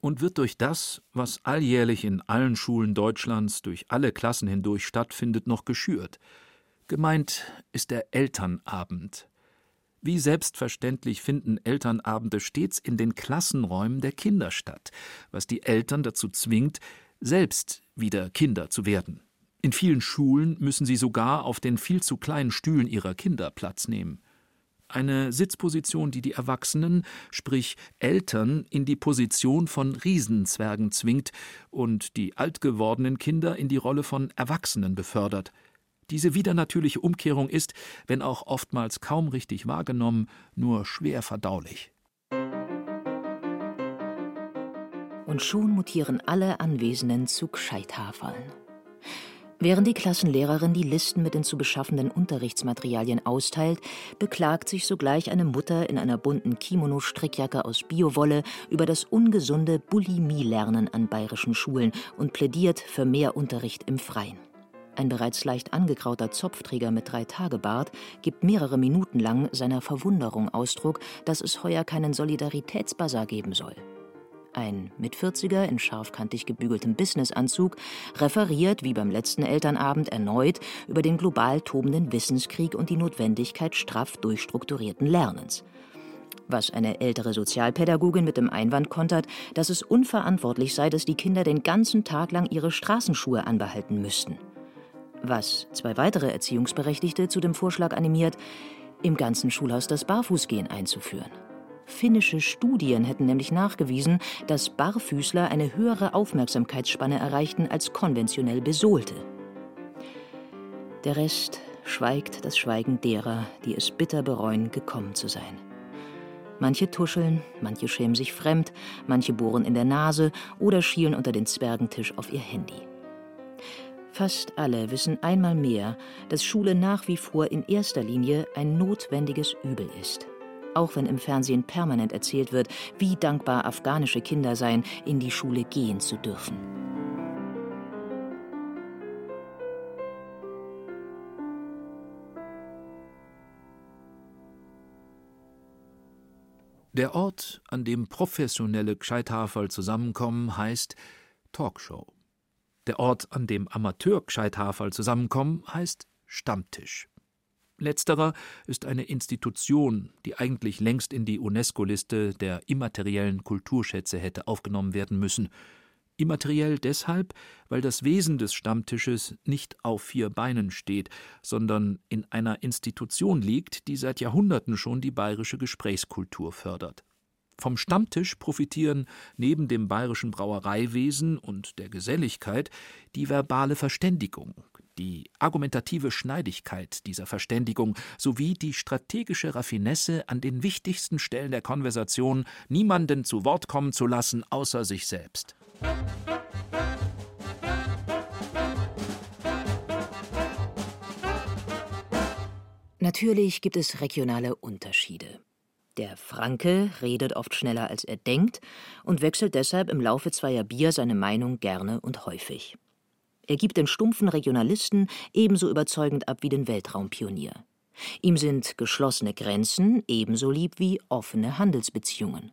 Und wird durch das, was alljährlich in allen Schulen Deutschlands durch alle Klassen hindurch stattfindet, noch geschürt. Gemeint ist der Elternabend, wie selbstverständlich finden Elternabende stets in den Klassenräumen der Kinder statt, was die Eltern dazu zwingt, selbst wieder Kinder zu werden. In vielen Schulen müssen sie sogar auf den viel zu kleinen Stühlen ihrer Kinder Platz nehmen. Eine Sitzposition, die die Erwachsenen, sprich Eltern, in die Position von Riesenzwergen zwingt und die alt gewordenen Kinder in die Rolle von Erwachsenen befördert – diese widernatürliche Umkehrung ist, wenn auch oftmals kaum richtig wahrgenommen, nur schwer verdaulich. Und schon mutieren alle Anwesenden zu Gscheithaferln. Während die Klassenlehrerin die Listen mit den zu beschaffenden Unterrichtsmaterialien austeilt, beklagt sich sogleich eine Mutter in einer bunten Kimono-Strickjacke aus Biowolle über das ungesunde Bulimie-Lernen an bayerischen Schulen und plädiert für mehr Unterricht im Freien. Ein bereits leicht angegrauter Zopfträger mit drei Tagebart gibt mehrere Minuten lang seiner Verwunderung Ausdruck, dass es heuer keinen Solidaritätsbazar geben soll. Ein Mitvierziger in scharfkantig gebügeltem Businessanzug referiert, wie beim letzten Elternabend erneut, über den global tobenden Wissenskrieg und die Notwendigkeit straff durchstrukturierten Lernens was eine ältere Sozialpädagogin mit dem Einwand kontert, dass es unverantwortlich sei, dass die Kinder den ganzen Tag lang ihre Straßenschuhe anbehalten müssten was zwei weitere Erziehungsberechtigte zu dem Vorschlag animiert, im ganzen Schulhaus das Barfußgehen einzuführen. Finnische Studien hätten nämlich nachgewiesen, dass Barfüßler eine höhere Aufmerksamkeitsspanne erreichten als konventionell Besohlte. Der Rest schweigt das Schweigen derer, die es bitter bereuen, gekommen zu sein. Manche tuscheln, manche schämen sich fremd, manche bohren in der Nase oder schielen unter den Zwergentisch auf ihr Handy. Fast alle wissen einmal mehr, dass Schule nach wie vor in erster Linie ein notwendiges Übel ist. Auch wenn im Fernsehen permanent erzählt wird, wie dankbar afghanische Kinder seien, in die Schule gehen zu dürfen. Der Ort, an dem professionelle Gscheithaferl zusammenkommen, heißt Talkshow. Der Ort, an dem Amateur-Gscheithaferl zusammenkommen, heißt Stammtisch. Letzterer ist eine Institution, die eigentlich längst in die UNESCO-Liste der immateriellen Kulturschätze hätte aufgenommen werden müssen – Immateriell deshalb, weil das Wesen des Stammtisches nicht auf vier Beinen steht, sondern in einer Institution liegt, die seit Jahrhunderten schon die bayerische Gesprächskultur fördert. Vom Stammtisch profitieren neben dem bayerischen Brauereiwesen und der Geselligkeit die verbale Verständigung, die argumentative Schneidigkeit dieser Verständigung sowie die strategische Raffinesse, an den wichtigsten Stellen der Konversation niemanden zu Wort kommen zu lassen außer sich selbst. Natürlich gibt es regionale Unterschiede. Der Franke redet oft schneller als er denkt und wechselt deshalb im Laufe zweier Bier seine Meinung gerne und häufig. Er gibt den stumpfen Regionalisten ebenso überzeugend ab wie den Weltraumpionier. Ihm sind geschlossene Grenzen ebenso lieb wie offene Handelsbeziehungen.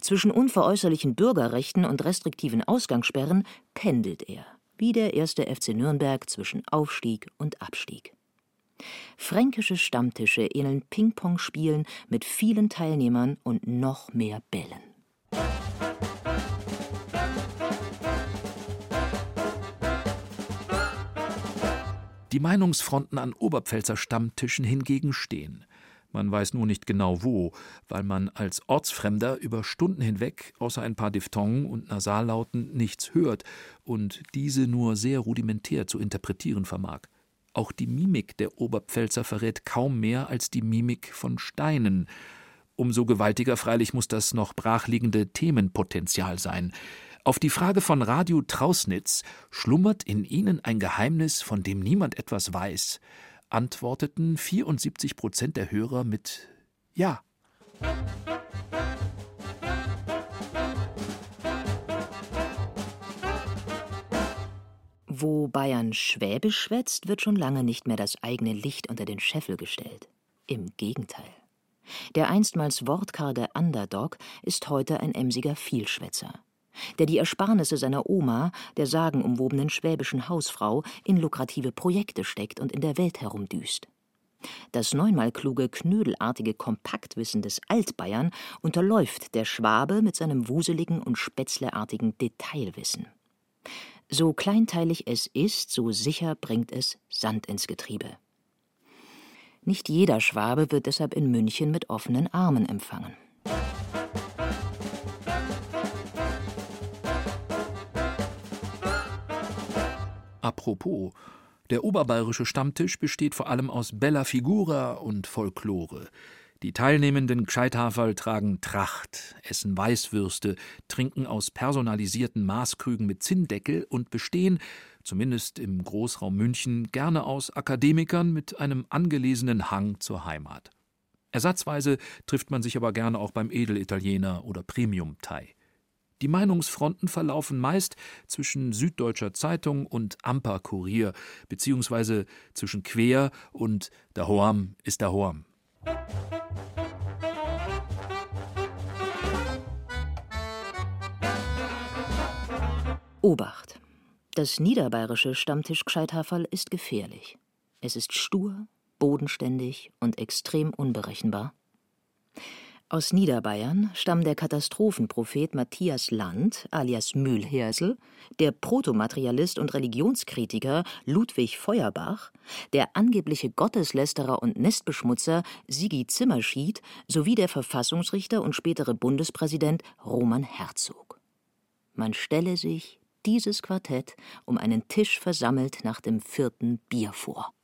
Zwischen unveräußerlichen Bürgerrechten und restriktiven Ausgangssperren pendelt er, wie der erste FC Nürnberg zwischen Aufstieg und Abstieg. Fränkische Stammtische ähneln Ping-Pong-Spielen mit vielen Teilnehmern und noch mehr Bällen. Die Meinungsfronten an Oberpfälzer Stammtischen hingegen stehen. Man weiß nur nicht genau wo, weil man als Ortsfremder über Stunden hinweg außer ein paar Diphthongen und Nasallauten nichts hört und diese nur sehr rudimentär zu interpretieren vermag. Auch die Mimik der Oberpfälzer verrät kaum mehr als die Mimik von Steinen. Umso gewaltiger freilich muss das noch brachliegende Themenpotenzial sein. Auf die Frage von Radio Trausnitz, schlummert in Ihnen ein Geheimnis, von dem niemand etwas weiß, antworteten 74 Prozent der Hörer mit Ja. Wo Bayern Schwäbisch schwätzt, wird schon lange nicht mehr das eigene Licht unter den Scheffel gestellt. Im Gegenteil. Der einstmals wortkarge Underdog ist heute ein emsiger Vielschwätzer der die Ersparnisse seiner Oma, der sagenumwobenen schwäbischen Hausfrau, in lukrative Projekte steckt und in der Welt herumdüst. Das neunmal kluge, knödelartige Kompaktwissen des Altbayern unterläuft der Schwabe mit seinem wuseligen und spätzleartigen Detailwissen. So kleinteilig es ist, so sicher bringt es Sand ins Getriebe. Nicht jeder Schwabe wird deshalb in München mit offenen Armen empfangen. Apropos, der oberbayerische Stammtisch besteht vor allem aus Bella Figura und Folklore. Die teilnehmenden Gscheithaferl tragen Tracht, essen Weißwürste, trinken aus personalisierten Maßkrügen mit Zinndeckel und bestehen, zumindest im Großraum München, gerne aus Akademikern mit einem angelesenen Hang zur Heimat. Ersatzweise trifft man sich aber gerne auch beim Edelitaliener oder Premium-Thai. Die Meinungsfronten verlaufen meist zwischen Süddeutscher Zeitung und Amper Kurier, beziehungsweise zwischen Quer und Dahoam ist Dahoam. Obacht! Das niederbayerische Stammtisch-Gscheithaferl ist gefährlich. Es ist stur, bodenständig und extrem unberechenbar. Aus Niederbayern stammen der Katastrophenprophet Matthias Land alias Mühlhersel, der Protomaterialist und Religionskritiker Ludwig Feuerbach, der angebliche Gotteslästerer und Nestbeschmutzer Sigi Zimmerschied sowie der Verfassungsrichter und spätere Bundespräsident Roman Herzog. Man stelle sich dieses Quartett um einen Tisch versammelt nach dem vierten Bier vor.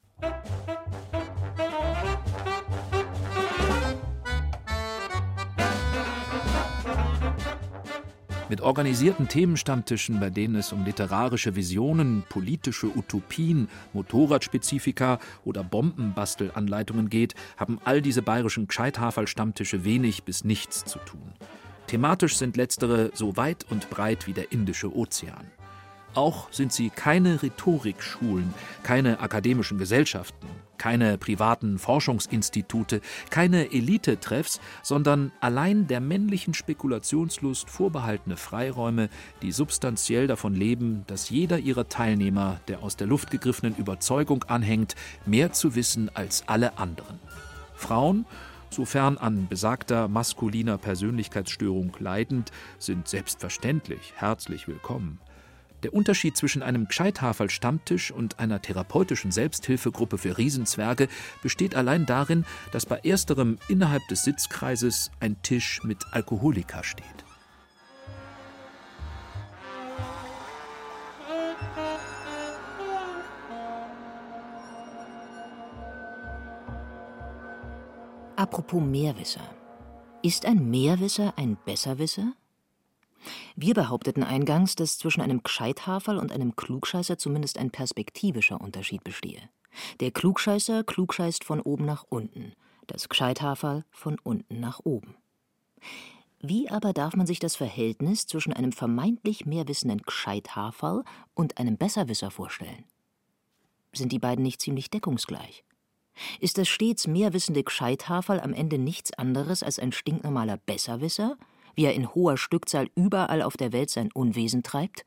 Mit organisierten Themenstammtischen, bei denen es um literarische Visionen, politische Utopien, Motorradspezifika oder Bombenbastelanleitungen geht, haben all diese bayerischen Gscheithaferl-Stammtische wenig bis nichts zu tun. Thematisch sind letztere so weit und breit wie der Indische Ozean. Auch sind sie keine Rhetorikschulen, keine akademischen Gesellschaften, keine privaten Forschungsinstitute, keine Elitetreffs, sondern allein der männlichen Spekulationslust vorbehaltene Freiräume, die substanziell davon leben, dass jeder ihrer Teilnehmer der aus der Luft gegriffenen Überzeugung anhängt, mehr zu wissen als alle anderen. Frauen, sofern an besagter maskuliner Persönlichkeitsstörung leidend, sind selbstverständlich herzlich willkommen. Der Unterschied zwischen einem Gscheithaferl-Stammtisch und einer therapeutischen Selbsthilfegruppe für Riesenzwerge besteht allein darin, dass bei ersterem innerhalb des Sitzkreises ein Tisch mit Alkoholika steht. Apropos Mehrwisser. Ist ein Mehrwisser ein Besserwisser? Wir behaupteten eingangs, dass zwischen einem Gscheithaferl und einem Klugscheißer zumindest ein perspektivischer Unterschied bestehe. Der Klugscheißer klugscheißt von oben nach unten, das Gscheithaferl von unten nach oben. Wie aber darf man sich das Verhältnis zwischen einem vermeintlich mehrwissenden Gscheithaferl und einem Besserwisser vorstellen? Sind die beiden nicht ziemlich deckungsgleich? Ist das stets mehrwissende Gscheithaferl am Ende nichts anderes als ein stinknormaler Besserwisser, wie er in hoher Stückzahl überall auf der Welt sein Unwesen treibt?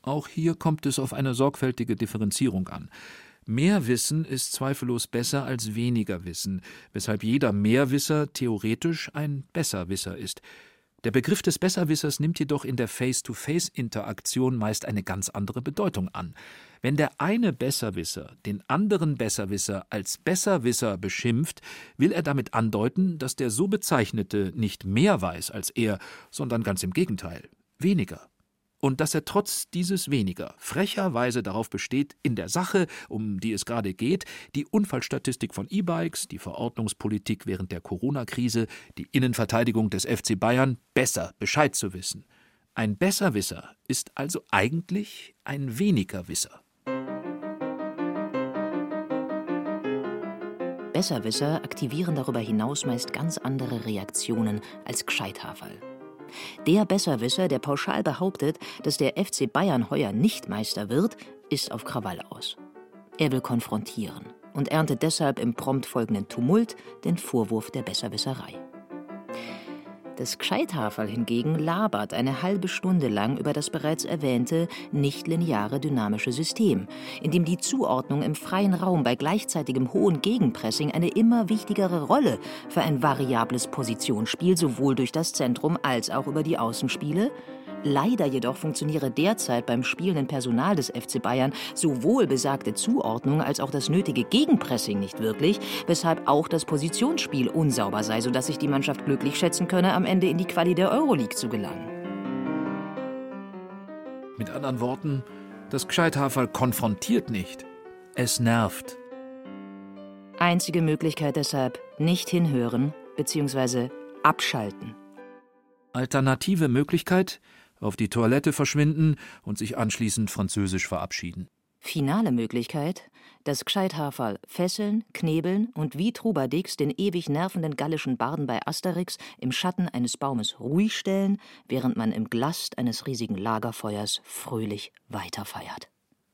Auch hier kommt es auf eine sorgfältige Differenzierung an. Mehr Wissen ist zweifellos besser als weniger Wissen, weshalb jeder Mehrwisser theoretisch ein Besserwisser ist. Der Begriff des Besserwissers nimmt jedoch in der Face-to-Face-Interaktion meist eine ganz andere Bedeutung an. Wenn der eine Besserwisser den anderen Besserwisser als Besserwisser beschimpft, will er damit andeuten, dass der so Bezeichnete nicht mehr weiß als er, sondern ganz im Gegenteil, weniger und dass er trotz dieses weniger frecherweise darauf besteht, in der Sache, um die es gerade geht, die Unfallstatistik von E-Bikes, die Verordnungspolitik während der Corona-Krise, die Innenverteidigung des FC Bayern besser Bescheid zu wissen. Ein Besserwisser ist also eigentlich ein weniger Wisser. Besserwisser aktivieren darüber hinaus meist ganz andere Reaktionen als Gscheithaferl. Der Besserwisser, der pauschal behauptet, dass der FC Bayern heuer nicht Meister wird, ist auf Krawall aus. Er will konfrontieren und erntet deshalb im prompt folgenden Tumult den Vorwurf der Besserwisserei. Das Gscheithaferl hingegen labert eine halbe Stunde lang über das bereits erwähnte nichtlineare dynamische System, in dem die Zuordnung im freien Raum bei gleichzeitigem hohen Gegenpressing eine immer wichtigere Rolle für ein variables Positionsspiel sowohl durch das Zentrum als auch über die Außenspiele Leider jedoch funktioniere derzeit beim spielenden Personal des FC Bayern sowohl besagte Zuordnung als auch das nötige Gegenpressing nicht wirklich, weshalb auch das Positionsspiel unsauber sei, sodass sich die Mannschaft glücklich schätzen könne, am Ende in die Quali der Euroleague zu gelangen. Mit anderen Worten, das Gscheithaferl konfrontiert nicht. Es nervt. Einzige Möglichkeit deshalb, nicht hinhören bzw. abschalten. Alternative Möglichkeit, auf die Toilette verschwinden und sich anschließend französisch verabschieden. Finale Möglichkeit, das Gscheithaferl fesseln, knebeln und wie Trubadix den ewig nervenden gallischen Barden bei Asterix im Schatten eines Baumes ruhig stellen, während man im Glast eines riesigen Lagerfeuers fröhlich weiterfeiert.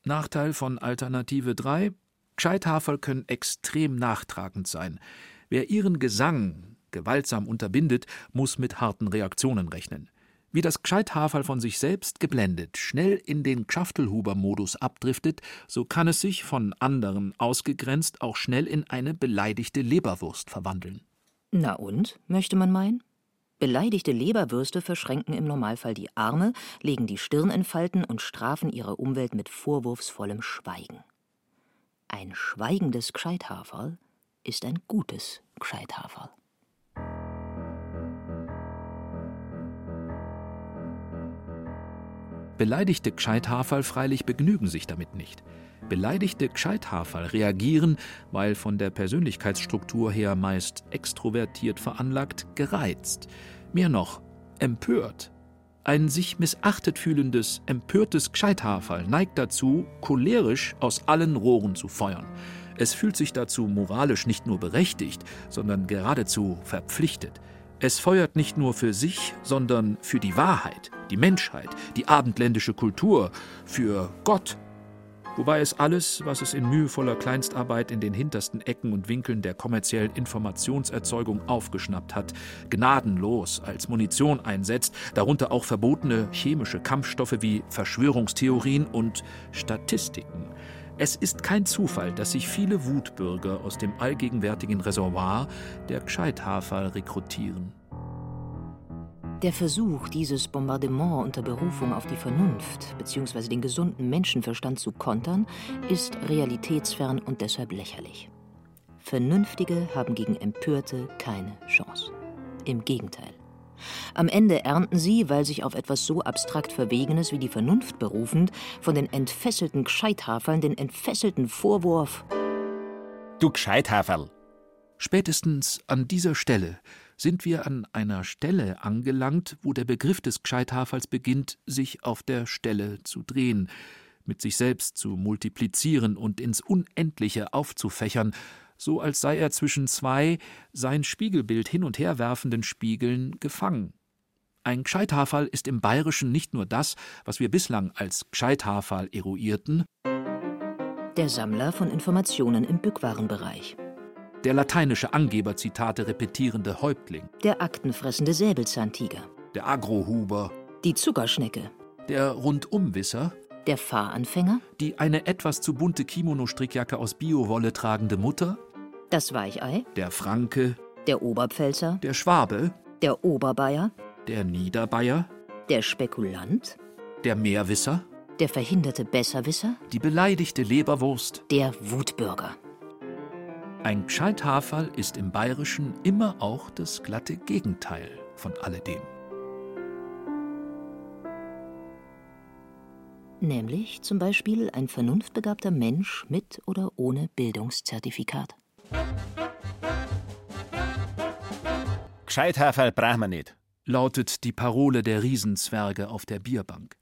Nachteil von Alternative 3: Gscheithaferl können extrem nachtragend sein. Wer ihren Gesang gewaltsam unterbindet, muss mit harten Reaktionen rechnen. Wie das Gscheithaferl von sich selbst geblendet schnell in den Schaftelhuber-Modus abdriftet, so kann es sich von anderen ausgegrenzt auch schnell in eine beleidigte Leberwurst verwandeln. Na und, möchte man meinen? Beleidigte Leberwürste verschränken im Normalfall die Arme, legen die Stirn in Falten und strafen ihre Umwelt mit vorwurfsvollem Schweigen. Ein schweigendes Gscheithaferl ist ein gutes Gscheithaferl. Beleidigte Gscheithaferl freilich begnügen sich damit nicht. Beleidigte Gscheithaferl reagieren, weil von der Persönlichkeitsstruktur her meist extrovertiert veranlagt, gereizt. Mehr noch, empört. Ein sich missachtet fühlendes, empörtes Gscheithaferl neigt dazu, cholerisch aus allen Rohren zu feuern. Es fühlt sich dazu moralisch nicht nur berechtigt, sondern geradezu verpflichtet. Es feuert nicht nur für sich, sondern für die Wahrheit, die Menschheit, die abendländische Kultur, für Gott wobei es alles, was es in mühevoller Kleinstarbeit in den hintersten Ecken und Winkeln der kommerziellen Informationserzeugung aufgeschnappt hat, gnadenlos als Munition einsetzt, darunter auch verbotene chemische Kampfstoffe wie Verschwörungstheorien und Statistiken. Es ist kein Zufall, dass sich viele Wutbürger aus dem allgegenwärtigen Reservoir der Gscheithafer rekrutieren. Der Versuch, dieses Bombardement unter Berufung auf die Vernunft bzw. den gesunden Menschenverstand zu kontern, ist realitätsfern und deshalb lächerlich. Vernünftige haben gegen Empörte keine Chance. Im Gegenteil. Am Ende ernten sie, weil sich auf etwas so abstrakt Verwegenes wie die Vernunft berufend, von den entfesselten Gscheithaferln den entfesselten Vorwurf: Du Gscheithaferl! Spätestens an dieser Stelle sind wir an einer Stelle angelangt, wo der Begriff des Gscheithafers beginnt, sich auf der Stelle zu drehen, mit sich selbst zu multiplizieren und ins Unendliche aufzufächern, so als sei er zwischen zwei sein Spiegelbild hin und her werfenden Spiegeln gefangen. Ein Gscheithafal ist im Bayerischen nicht nur das, was wir bislang als Gscheithafal eruierten, der Sammler von Informationen im Bückwarenbereich. Der lateinische Angeberzitate repetierende Häuptling, der aktenfressende Säbelzahntiger, der Agrohuber, die Zuckerschnecke, der Rundumwisser, der Fahranfänger, die eine etwas zu bunte Kimono-Strickjacke aus Biowolle tragende Mutter, das Weichei, der Franke, der Oberpfälzer, der Schwabe, der Oberbayer, der Niederbayer, der Spekulant, der Meerwisser, der verhinderte Besserwisser, die beleidigte Leberwurst, der Wutbürger. Ein Gscheithaferl ist im Bayerischen immer auch das glatte Gegenteil von alledem. Nämlich zum Beispiel ein vernunftbegabter Mensch mit oder ohne Bildungszertifikat. Gscheithaferl brauchen wir nicht, lautet die Parole der Riesenzwerge auf der Bierbank.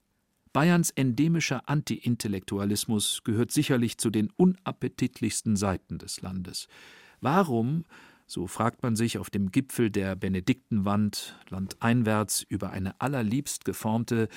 Bayerns endemischer Anti-Intellektualismus gehört sicherlich zu den unappetitlichsten Seiten des Landes. Warum, so fragt man sich auf dem Gipfel der Benediktenwand landeinwärts über eine allerliebst geformte,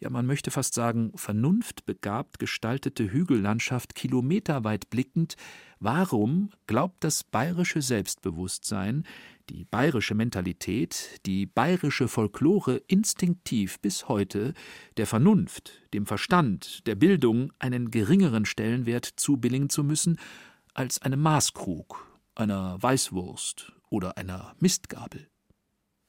ja man möchte fast sagen vernunftbegabt gestaltete Hügellandschaft kilometerweit blickend, warum glaubt das bayerische Selbstbewusstsein, die bayerische Mentalität, die bayerische Folklore instinktiv bis heute der Vernunft, dem Verstand, der Bildung einen geringeren Stellenwert zubilligen zu müssen als einem Maßkrug, einer Weißwurst oder einer Mistgabel.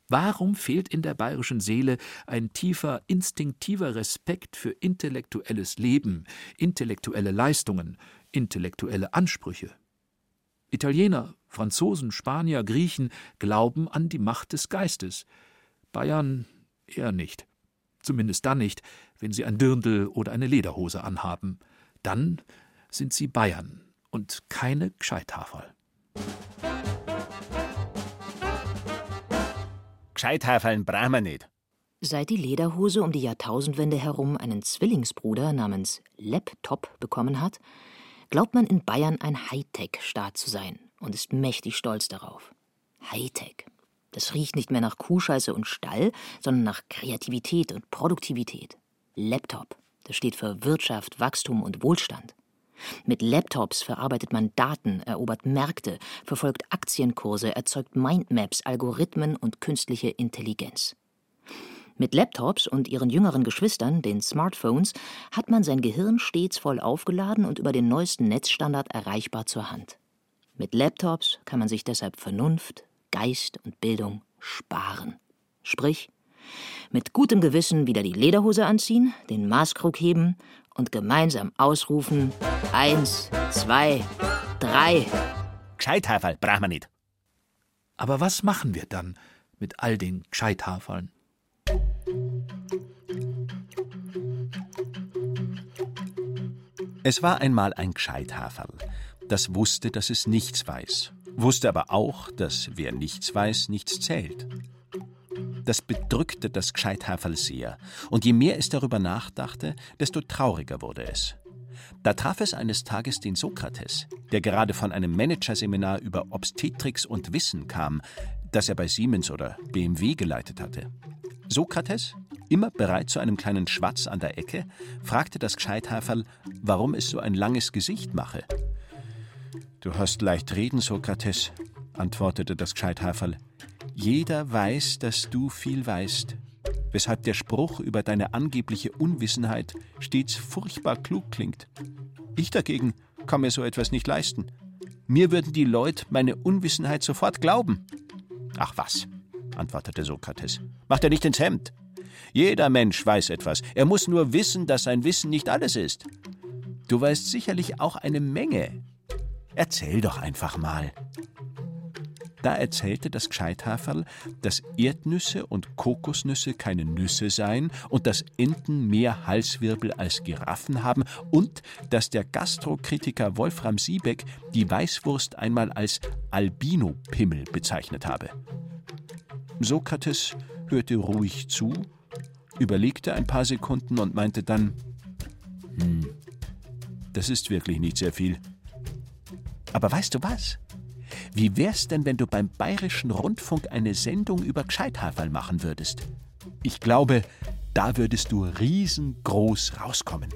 Warum fehlt in der bayerischen Seele ein tiefer, instinktiver Respekt für intellektuelles Leben, intellektuelle Leistungen, intellektuelle Ansprüche? Italiener, Franzosen, Spanier, Griechen glauben an die Macht des Geistes. Bayern eher nicht. Zumindest dann nicht, wenn sie ein Dirndl oder eine Lederhose anhaben. Dann sind sie Bayern und keine Gscheithaferl. Gscheithaferln brauchen wir nicht. Seit die Lederhose um die Jahrtausendwende herum einen Zwillingsbruder namens Laptop bekommen hat, glaubt man in Bayern ein Hightech-Staat zu sein und ist mächtig stolz darauf. Hightech. Das riecht nicht mehr nach Kuhscheiße und Stall, sondern nach Kreativität und Produktivität. Laptop. Das steht für Wirtschaft, Wachstum und Wohlstand. Mit Laptops verarbeitet man Daten, erobert Märkte, verfolgt Aktienkurse, erzeugt Mindmaps, Algorithmen und künstliche Intelligenz. Mit Laptops und ihren jüngeren Geschwistern, den Smartphones, hat man sein Gehirn stets voll aufgeladen und über den neuesten Netzstandard erreichbar zur Hand. Mit Laptops kann man sich deshalb Vernunft, Geist und Bildung sparen. Sprich, mit gutem Gewissen wieder die Lederhose anziehen, den Maßkrug heben und gemeinsam ausrufen: Eins, zwei, drei. Gescheithaferl brauchen wir nicht. Aber was machen wir dann mit all den Gescheithaferln? Es war einmal ein Gescheithaferl, das wusste, dass es nichts weiß, wusste aber auch, dass wer nichts weiß, nichts zählt. Das bedrückte das Gescheithaferl sehr, und je mehr es darüber nachdachte, desto trauriger wurde es. Da traf es eines Tages den Sokrates, der gerade von einem Managerseminar über Obstetrix und Wissen kam, das er bei Siemens oder BMW geleitet hatte. Sokrates, immer bereit zu einem kleinen Schwatz an der Ecke, fragte das Gescheithaferl, warum es so ein langes Gesicht mache. Du hast leicht reden, Sokrates, antwortete das Gescheithaferl. Jeder weiß, dass du viel weißt, weshalb der Spruch über deine angebliche Unwissenheit stets furchtbar klug klingt. Ich dagegen kann mir so etwas nicht leisten. Mir würden die Leute meine Unwissenheit sofort glauben. Ach was, antwortete Sokrates, mach dir nicht ins Hemd. Jeder Mensch weiß etwas, er muss nur wissen, dass sein Wissen nicht alles ist. Du weißt sicherlich auch eine Menge. Erzähl doch einfach mal. Da erzählte das Gescheithaferl, dass Erdnüsse und Kokosnüsse keine Nüsse seien und dass Enten mehr Halswirbel als Giraffen haben und dass der Gastrokritiker Wolfram Siebeck die Weißwurst einmal als Albino-Pimmel bezeichnet habe. Sokrates hörte ruhig zu, überlegte ein paar Sekunden und meinte dann: Hm, das ist wirklich nicht sehr viel. Aber weißt du was? Wie wär's denn, wenn du beim Bayerischen Rundfunk eine Sendung über Gescheithaferl machen würdest? Ich glaube, da würdest du riesengroß rauskommen.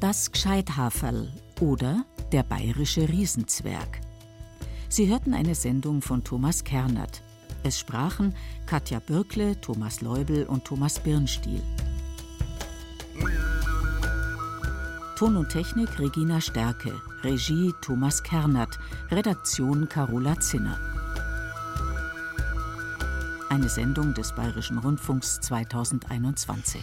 Das Gescheithaferl oder der bayerische Riesenzwerg. Sie hörten eine Sendung von Thomas Kernert. Es sprachen Katja Birkle, Thomas Leubel und Thomas Birnstiel. Ton und Technik Regina Stärke, Regie Thomas Kernert, Redaktion Carola Zinner. Eine Sendung des Bayerischen Rundfunks 2021.